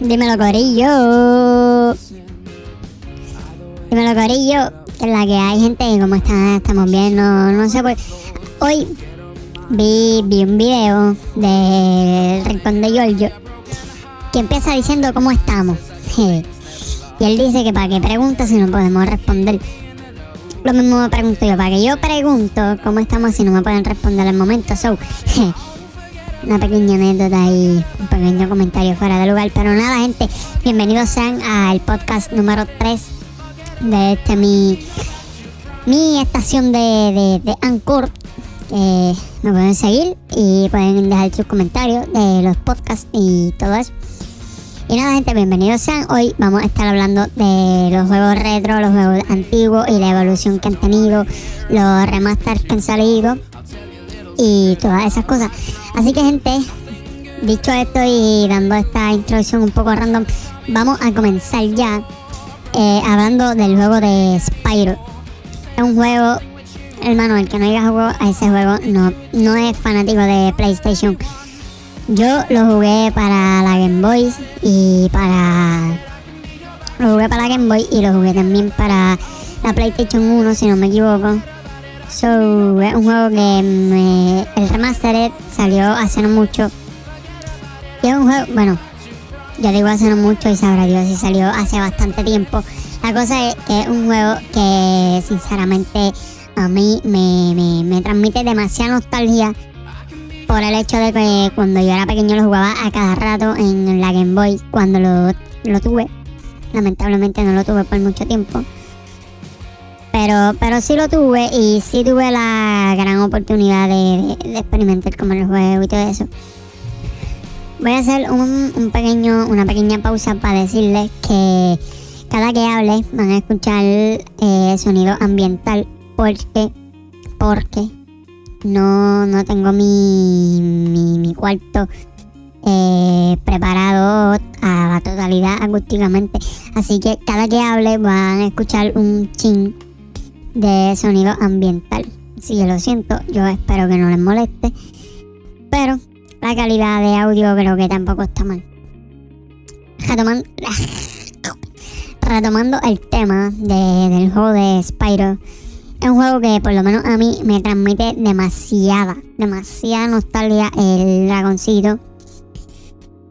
Dímelo, Corillo. Dímelo, Corillo. Que la que hay, gente. ¿Cómo están? Estamos bien. No, no sé por. Hoy vi, vi un video del Rincón de Giorgio que empieza diciendo cómo estamos. y él dice que para qué pregunta si no podemos responder. Lo mismo me pregunto yo, para que yo pregunto cómo estamos si no me pueden responder al momento. So, una pequeña anécdota y un pequeño comentario fuera de lugar. Pero nada, gente, bienvenidos sean al podcast número 3 de este mi, mi estación de, de, de Anchor. me pueden seguir y pueden dejar sus comentarios de los podcasts y todo eso. Y nada, gente, bienvenidos sean. Hoy vamos a estar hablando de los juegos retro, los juegos antiguos y la evolución que han tenido, los remasters que han salido y todas esas cosas. Así que, gente, dicho esto y dando esta introducción un poco random, vamos a comenzar ya eh, hablando del juego de Spyro. Es un juego, hermano, el que no haya jugado a ese juego no, no es fanático de PlayStation yo lo jugué para la Game Boy y para. Lo jugué para la Game Boy y lo jugué también para la PlayStation 1, si no me equivoco. So, es un juego que me, el remastered salió hace no mucho. Y es un juego, bueno, yo digo hace no mucho y sabrá Dios si salió hace bastante tiempo. La cosa es que es un juego que sinceramente a mí me, me, me transmite demasiada nostalgia por el hecho de que cuando yo era pequeño lo jugaba a cada rato en la Game Boy cuando lo, tuve. Lamentablemente no lo tuve por mucho tiempo. Pero, pero sí lo tuve y sí tuve la gran oportunidad de, experimentar con el juego y todo eso. Voy a hacer un, pequeño, una pequeña pausa para decirles que cada que hable van a escuchar eh, sonido ambiental porque, porque no, no tengo mi, mi, cuarto eh, preparado a la totalidad acústicamente. Así que cada que hable van a escuchar un chin de sonido ambiental. Si yo lo siento, yo espero que no les moleste. Pero la calidad de audio creo que tampoco está mal. Retomando, retomando el tema del juego de Spyro es un juego que por lo menos a mí me transmite demasiada, demasiada nostalgia el dragoncito.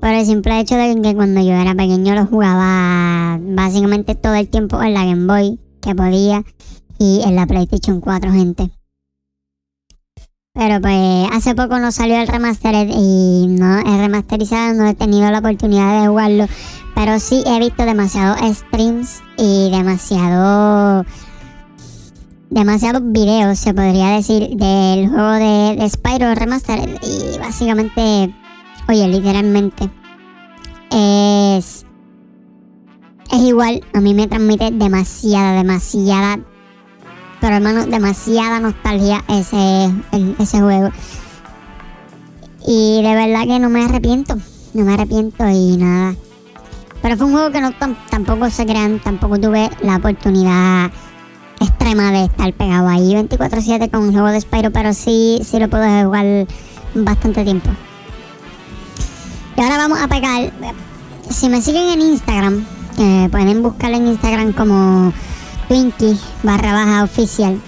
Por el simple hecho de que cuando yo era pequeño lo jugaba básicamente todo el tiempo en la Game Boy que podía y en la PlayStation 4, gente. Pero pues hace poco no salió el remastered y no el remasterizado, no he tenido la oportunidad de jugarlo. Pero sí he visto demasiados streams y demasiado demasiados videos, se podría decir, del juego de, de Spyro Remastered. Y básicamente, oye, literalmente, es, es igual. A mí me transmite demasiada, demasiada, pero hermano, demasiada nostalgia ese, ese juego. Y de verdad que no me arrepiento, no me arrepiento y nada. Pero fue un juego que no tampoco se crean, tampoco tuve la oportunidad extrema de estar pegado ahí 24-7 con un juego de Spyro, pero sí, sí lo puedo jugar bastante tiempo. Y ahora vamos a pegar. Si me siguen en Instagram, pueden buscar en Instagram como Twinkie barra baja oficial.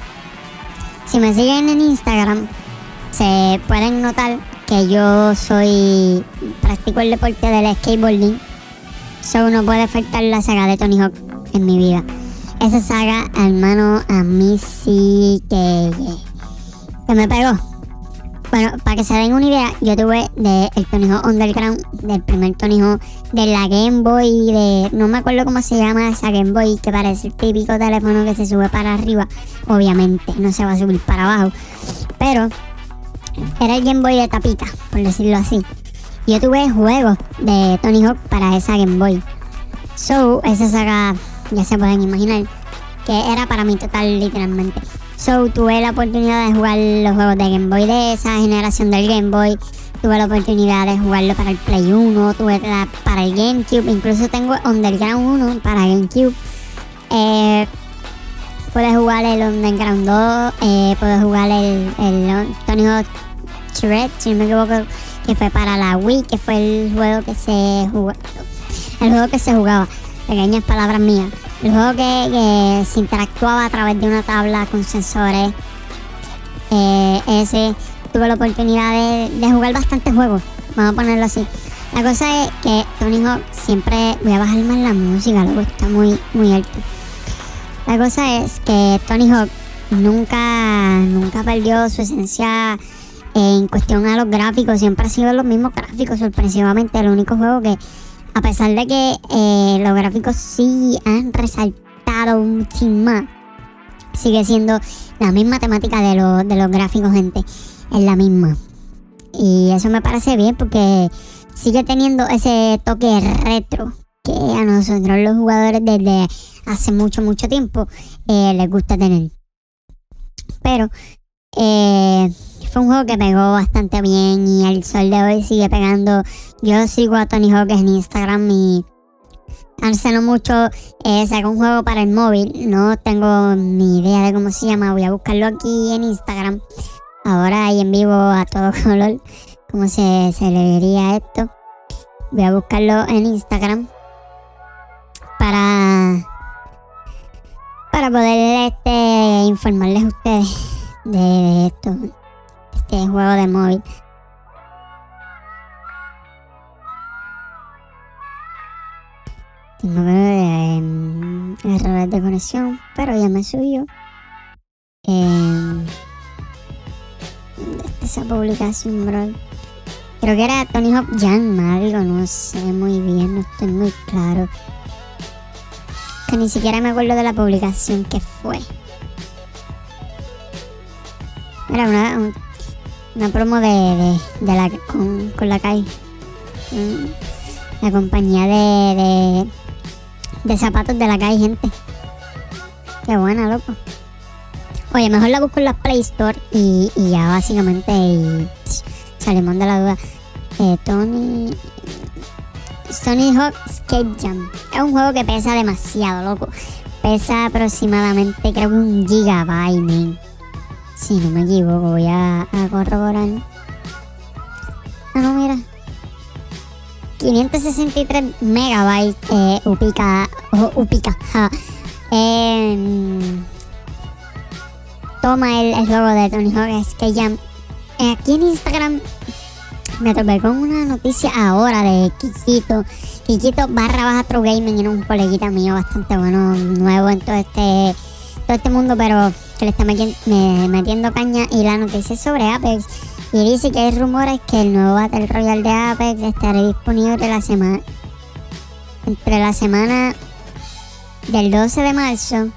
Si me siguen en Instagram, se pueden notar que yo soy. practico el deporte del skateboarding. Solo no puede faltar la saga de Tony Hawk en mi vida. Esa saga, hermano, a mí sí que, que me pegó. Bueno, para que se den una idea, yo tuve de el Tony Hawk Underground, del primer Tony Hawk, de la Game Boy, de no me acuerdo cómo se llama esa Game Boy, que parece el típico teléfono que se sube para arriba. Obviamente, no se va a subir para abajo. Pero era el Game Boy de tapita, por decirlo así. Yo tuve juegos de Tony Hawk para esa Game Boy. So, esa saga ya se pueden imaginar que era para mí total literalmente. So tuve la oportunidad de jugar los juegos de Game Boy de esa generación del Game Boy. Tuve la oportunidad de jugarlo para el Play 1, tuve para el GameCube, incluso tengo Underground 1 para GameCube. Eh, puedes jugar el Underground 2, eh, puedes jugar el, el Tony Hawk Shred, si no me equivoco, que fue para la Wii, que fue el juego que se jugó, el juego que se jugaba, pequeñas palabras mías, el juego que, se interactuaba a través de una tabla con sensores, eh, ese tuve la oportunidad de, jugar bastantes juegos, vamos a ponerlo así. La cosa es que Tony Hawk siempre voy a bajar más la música, luego está muy, muy alto. La cosa es que Tony Hawk nunca, nunca perdió su esencia en cuestión a los gráficos, siempre ha sido los mismos gráficos, sorpresivamente. El único juego que, a pesar de que eh, los gráficos sí han resaltado un más, sigue siendo la misma temática de, de los gráficos, gente. Es la misma. Y eso me parece bien porque sigue teniendo ese toque retro que a nosotros los jugadores desde hace mucho, mucho tiempo eh, les gusta tener. Pero eh, fue un juego que pegó bastante bien y al sol de hoy sigue pegando. Yo sigo a Tony Hawk en Instagram y hace mucho eh, sacó un juego para el móvil. No tengo ni idea de cómo se llama. Voy a buscarlo aquí en Instagram. Ahora hay en vivo a todo color. ¿Cómo se, se le diría esto? Voy a buscarlo en Instagram para para poder este, informarles a ustedes de esto, juego de móvil. Tengo eh, errores de conexión, pero ya me subió. Eh, esa publicación, bro. Creo que era Tony Hawk Jan algo, no sé muy bien, no estoy muy claro. Que ni siquiera me acuerdo de la publicación que fue. Era una, una promo de, de, la, con, la calle. La compañía de, de, zapatos de la calle, gente. Qué buena, loco. Oye, mejor la busco en la Play Store y, y ya básicamente y, salimos de la duda. Eh, Tony. Tony Hawk Escape Jam. Es un juego que pesa demasiado, loco. Pesa aproximadamente, creo que un gigabyte. Si no me equivoco, voy a, corroborar. Ah, no, mira. 563 megabytes eh, upica, upica, toma el, el, juego de Tony Hawk es que ya aquí en Instagram me topé con una noticia ahora de Kikito Kikito barra baja True Gaming era un coleguita mío bastante bueno nuevo en todo este todo este mundo pero que le está metiendo caña y la noticia sobre Apex. Y dice que hay rumores que el nuevo Battle Royale de Apex estará disponible la semana entre la semana del 12 de marzo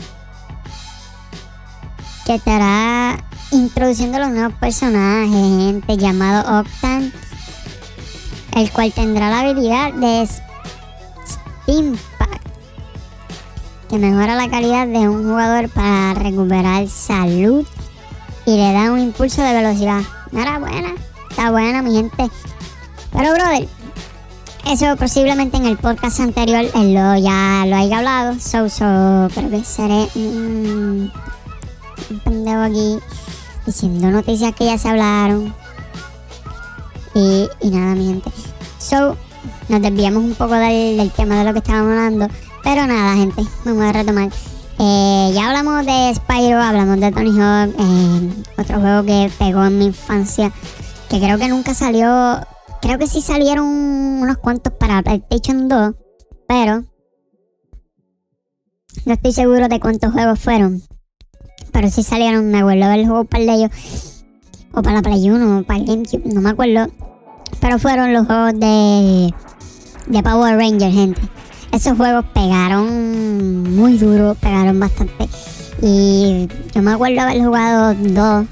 que estará introduciendo los nuevos personajes, gente llamado Octan, el cual tendrá la habilidad de Steam que mejora la calidad de un jugador para recuperar salud y le da un impulso de velocidad. Enhorabuena, está buena mi gente. Pero brother, eso posiblemente en el podcast anterior él lo, ya lo haya hablado. So, so, creo que seré un pendejo aquí diciendo noticias que ya se hablaron. Y, y nada, mi gente. So, nos desviamos un poco del tema de lo que estábamos hablando. Pero nada, gente, vamos a retomar. Eh, ya hablamos de Spyro, hablamos de Tony Hawk, eh, otro juego que pegó en mi infancia, que creo que nunca salió. Creo que sí salieron unos cuantos para PlayStation 2, pero no estoy seguro de cuántos juegos fueron. Pero sí salieron, me acuerdo del juego para ellos, o para la Play 1, o para el GameCube, no me acuerdo. Pero fueron los juegos de, de Power Ranger, gente esos juegos pegaron muy duro, pegaron bastante. Y yo me acuerdo haber jugado dos,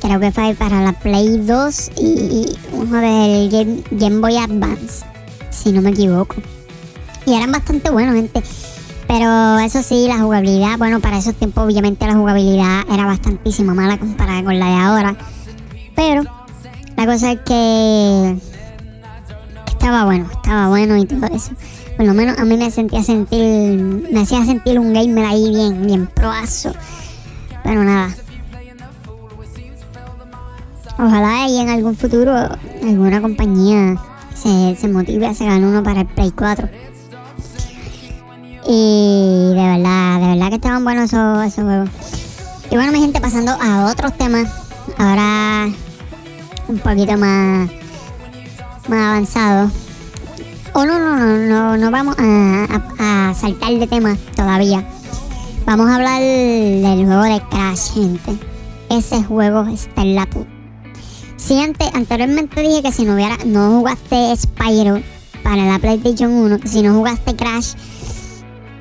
creo que fue para la Play 2 y uno del Game, Game Boy Advance, si no me equivoco. Y eran bastante buenos, gente. Pero eso sí, la jugabilidad, bueno, para esos tiempos obviamente la jugabilidad era bastantísima mala comparada con la de ahora. Pero la cosa es que estaba bueno, estaba bueno y todo eso por lo menos a mí me sentía sentir, me hacía sentir un gamer ahí bien, bien proazo. Pero nada. Ojalá y en algún futuro alguna compañía se, motive a sacar uno para el Play 4. Y de verdad, de verdad que estaban buenos esos, esos juegos. Y bueno, mi gente, pasando a otros temas. Ahora un poquito más, más avanzado. Oh, no, no, no, no, no vamos a, saltar de tema todavía. Vamos a hablar del juego de Crash, gente. Ese juego está en la puta. Si antes, anteriormente dije que si no hubiera, no jugaste Spyro para la PlayStation 1, si no jugaste Crash,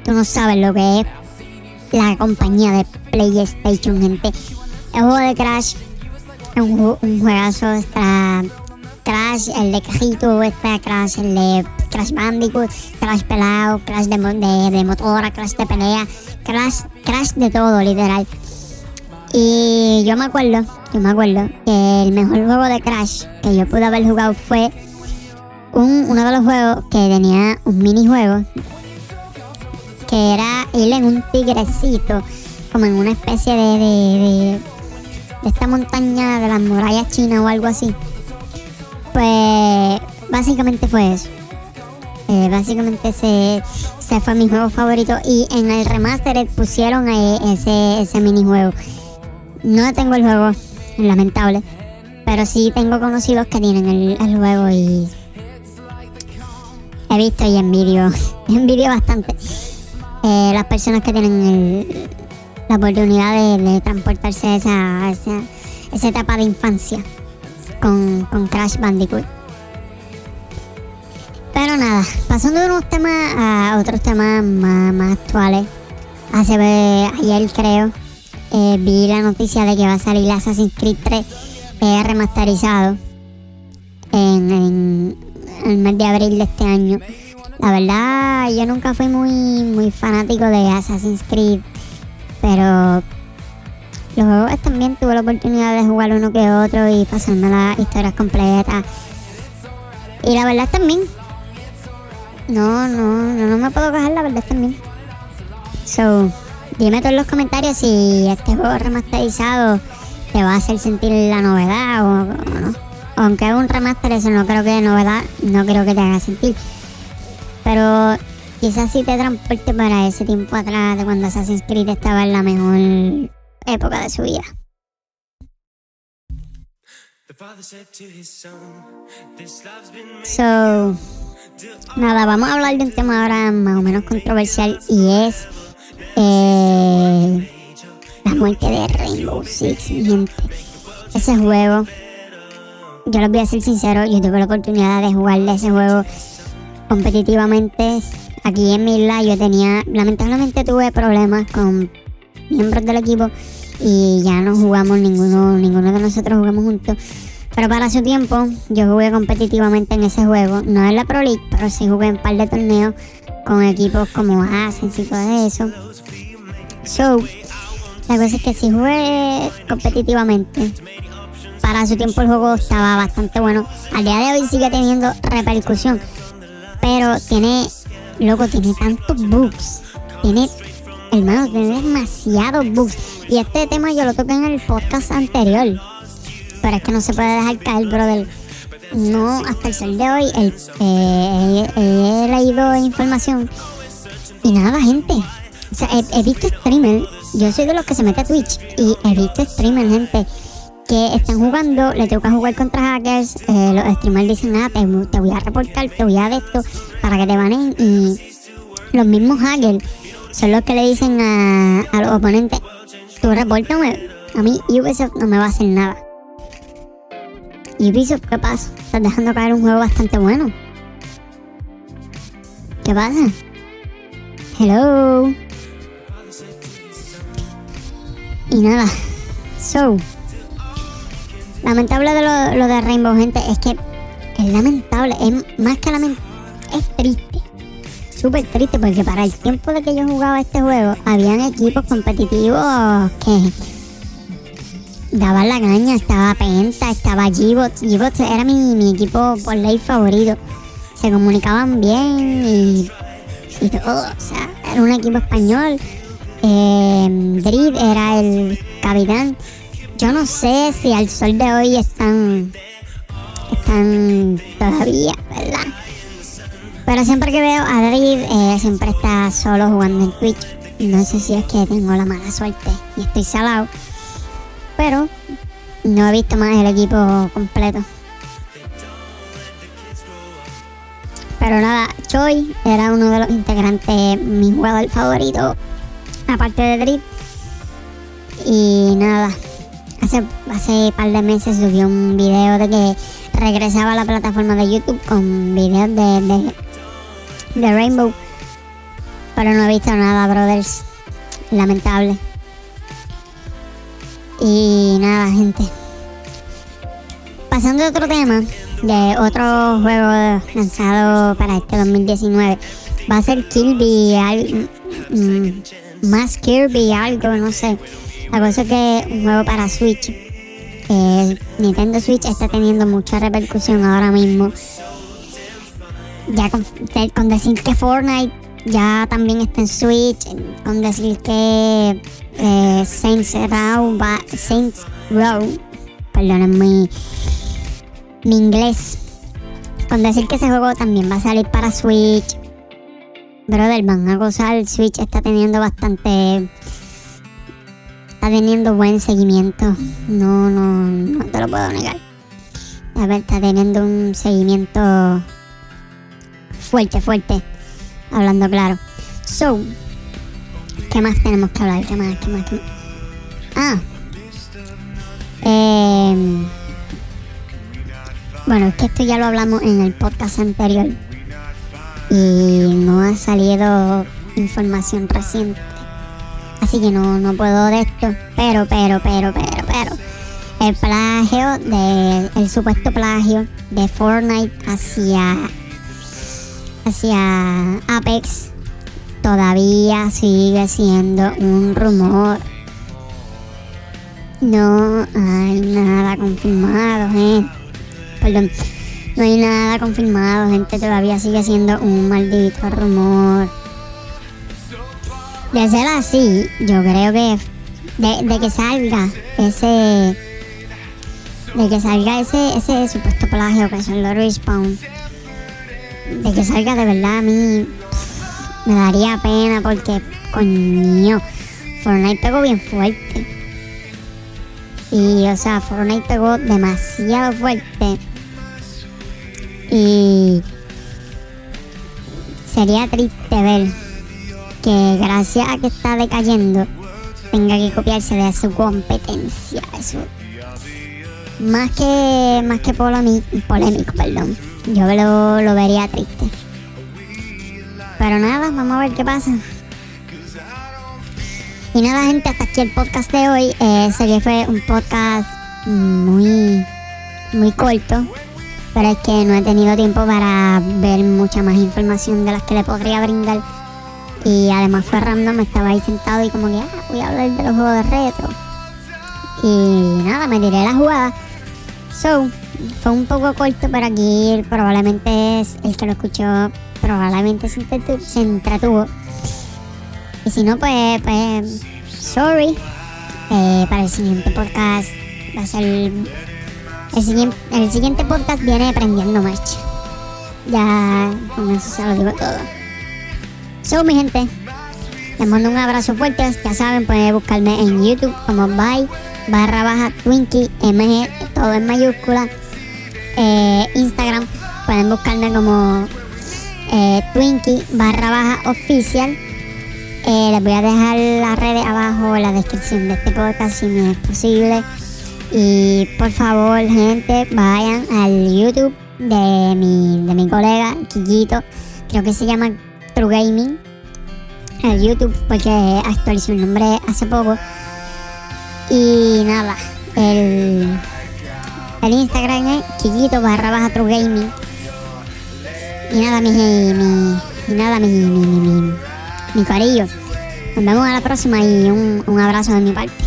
tú no sabes lo que es la compañía de PlayStation, gente. El juego de Crash es un, un juegazo, está Crash, el de cajito, está Crash, el de Crash Bandicoot, Crash pelado, Crash de, de, de motora, Crash de pelea, Crash, Crash de todo, literal. Y yo me acuerdo, yo me acuerdo que el mejor juego de Crash que yo pude haber jugado fue un, uno de los juegos que tenía un minijuego que era ir en un tigrecito, como en una especie de, de, de, esta montaña de las murallas chinas o algo así. Pues básicamente fue eso. Eh, básicamente ese, fue mi juego favorito y en el remaster pusieron ese, ese minijuego. No tengo el juego, lamentable. Pero sí tengo conocidos que tienen el, juego y he visto y envidio, envidio bastante eh, las personas que tienen la oportunidad de, transportarse a esa, esa, esa, etapa de infancia con, con Crash Bandicoot. Nada, pasando de unos temas a otros temas más, actuales. Hace ayer creo eh, vi la noticia de que va a salir Assassin's Creed 3 eh, remasterizado en, el mes de abril de este año. La verdad, yo nunca fui muy, muy fanático de Assassin's Creed, pero los juegos también tuve la oportunidad de jugar uno que otro y pasando las historias completas. Y la verdad también. No, no, no, no me puedo quejar, la verdad también. So, Dime tú en los comentarios si este juego remasterizado te va a hacer sentir la novedad o, no. Aunque es un remaster, eso no creo que de novedad, no creo que te haga sentir. Pero quizás sí te transporte para ese tiempo atrás de cuando Assassin's Creed estaba en la mejor época de su vida. So, nada, vamos a hablar de un tema ahora más o menos controversial y es eh, la muerte de Rainbow Six, gente. Ese juego, yo les voy a ser sincero, yo tuve la oportunidad de jugarle ese juego competitivamente. Aquí en mi isla yo tenía, lamentablemente tuve problemas con miembros del equipo y ya no jugamos ninguno, ninguno de nosotros jugamos juntos. Pero para su tiempo, yo jugué competitivamente en ese juego. No en la Pro League, pero sí jugué en un par de torneos con equipos como Ascens y todo eso. So, la cosa es que si jugué competitivamente, para su tiempo el juego estaba bastante bueno. Al día de hoy sigue teniendo repercusión, pero tiene, loco, tiene tantos bugs. Tiene, hermano, tiene demasiados bugs. Y este tema yo lo toqué en el podcast anterior. Pero es que no se puede dejar caer, brother. No, hasta el sol de hoy el, eh, he leído información. Y nada, gente, he, visto streamers, yo soy de los que se mete a Twitch y he visto streamers, gente, que están jugando, le toca jugar contra hackers, eh, los streamers dicen, ah, te, voy a reportar, te voy a de esto para que te banen y los mismos hackers son los que le dicen a, a los oponentes, tú repórtame, a mí Ubisoft no me va a hacer nada. Ubisoft, ¿qué pasa? Estás dejando caer un juego bastante bueno. ¿Qué pasa? Hello. Y nada, so. Lamentable de lo, de Rainbow, gente, es que es lamentable, es más que lamentable, es triste. Súper triste porque para el tiempo de que yo jugaba este juego, habían equipos competitivos que daban la caña. Estaba Penta, estaba G-Bots. G-Bots era mi, mi equipo por ley favorito. Se comunicaban bien y, todo. O sea, era un equipo español eh, era el capitán. Yo no sé si al sol de hoy están, están todavía, ¿verdad? Pero siempre que veo a David, eh, siempre está solo jugando en Twitch. No sé si es que tengo la mala suerte y estoy salado. Pero no he visto más el equipo completo. Pero nada, Choi era uno de los integrantes, mi jugador favorito, aparte de Drip. Y nada, hace, hace par de meses subió un video de que regresaba a la plataforma de YouTube con videos de, de, de Rainbow. Pero no he visto nada, brothers. Lamentable. Y nada, gente. Pasando a otro tema, de otro juego lanzado para este 2019, va a ser Kirby, al, mm, más Kirby, algo, no sé. La cosa es que un juego para Switch. Eh, Nintendo Switch está teniendo mucha repercusión ahora mismo. Ya con, decir que Fortnite ya también está en Switch, con decir que eh, Saints Row, va, Saints Row, perdónenme mi, mi inglés, con decir que ese juego también va a salir para Switch. Brother, van a gozar, Switch está teniendo bastante está teniendo buen seguimiento. No, no, no te lo puedo negar. A ver, está teniendo un seguimiento fuerte, fuerte. Hablando claro. So, ¿qué más tenemos que hablar? ¿Qué más? ¿Qué más? Qué más? Ah. Eh, bueno, es que esto ya lo hablamos en el podcast anterior. Y no ha salido información reciente. Así que no, no puedo de esto. Pero, pero, pero, pero, pero. El plagio de. El supuesto plagio de Fortnite hacia. Hacia Apex. Todavía sigue siendo un rumor. No hay nada confirmado, gente. Perdón. No hay nada confirmado, gente. Todavía sigue siendo un maldito rumor. De ser así, yo creo que de, de que salga ese de que salga ese, ese supuesto plagio que son los respawn de que salga de verdad a mí me daría pena porque coño Fortnite pegó bien fuerte y o sea Fortnite pegó demasiado fuerte y sería triste ver que gracias a que está decayendo tenga que copiarse de su competencia. Eso. Más que más que polémico perdón. Yo lo, lo vería triste. Pero nada, vamos a ver qué pasa. Y nada, gente, hasta aquí el podcast de hoy. Eh, sé que fue un podcast muy, muy corto. Pero es que no he tenido tiempo para ver mucha más información de las que le podría brindar. Y además fue random, estaba ahí sentado y como que ah, voy a hablar de los juegos de retro. Y nada, me tiré la jugada. So, fue un poco corto, pero aquí probablemente es el que lo escuchó, probablemente se, entretu se entretuvo. Y si no, pues, pues, sorry. Eh, para el siguiente podcast va a ser el, siguiente, el siguiente podcast viene prendiendo marcha. Ya con eso se lo digo todo. So, mi gente, les mando un abrazo fuerte. Ya saben, pueden buscarme en YouTube como by barra baja Twinkie MG, todo en mayúscula. Eh, Instagram, pueden buscarme como eh, Twinkie barra baja oficial. Eh, les voy a dejar las redes abajo en la descripción de este podcast si me es posible. Y por favor, gente, vayan al YouTube de mi, de mi colega Quillito. Creo que se llama True Gaming. El YouTube, porque actualizó el nombre hace poco. Y nada, el, el Instagram es Quillito barra baja True Gaming. Y nada, mi, mi, y nada, mi, mi, mi, mi, corillo. Nos vemos a la próxima y un, un abrazo de mi parte.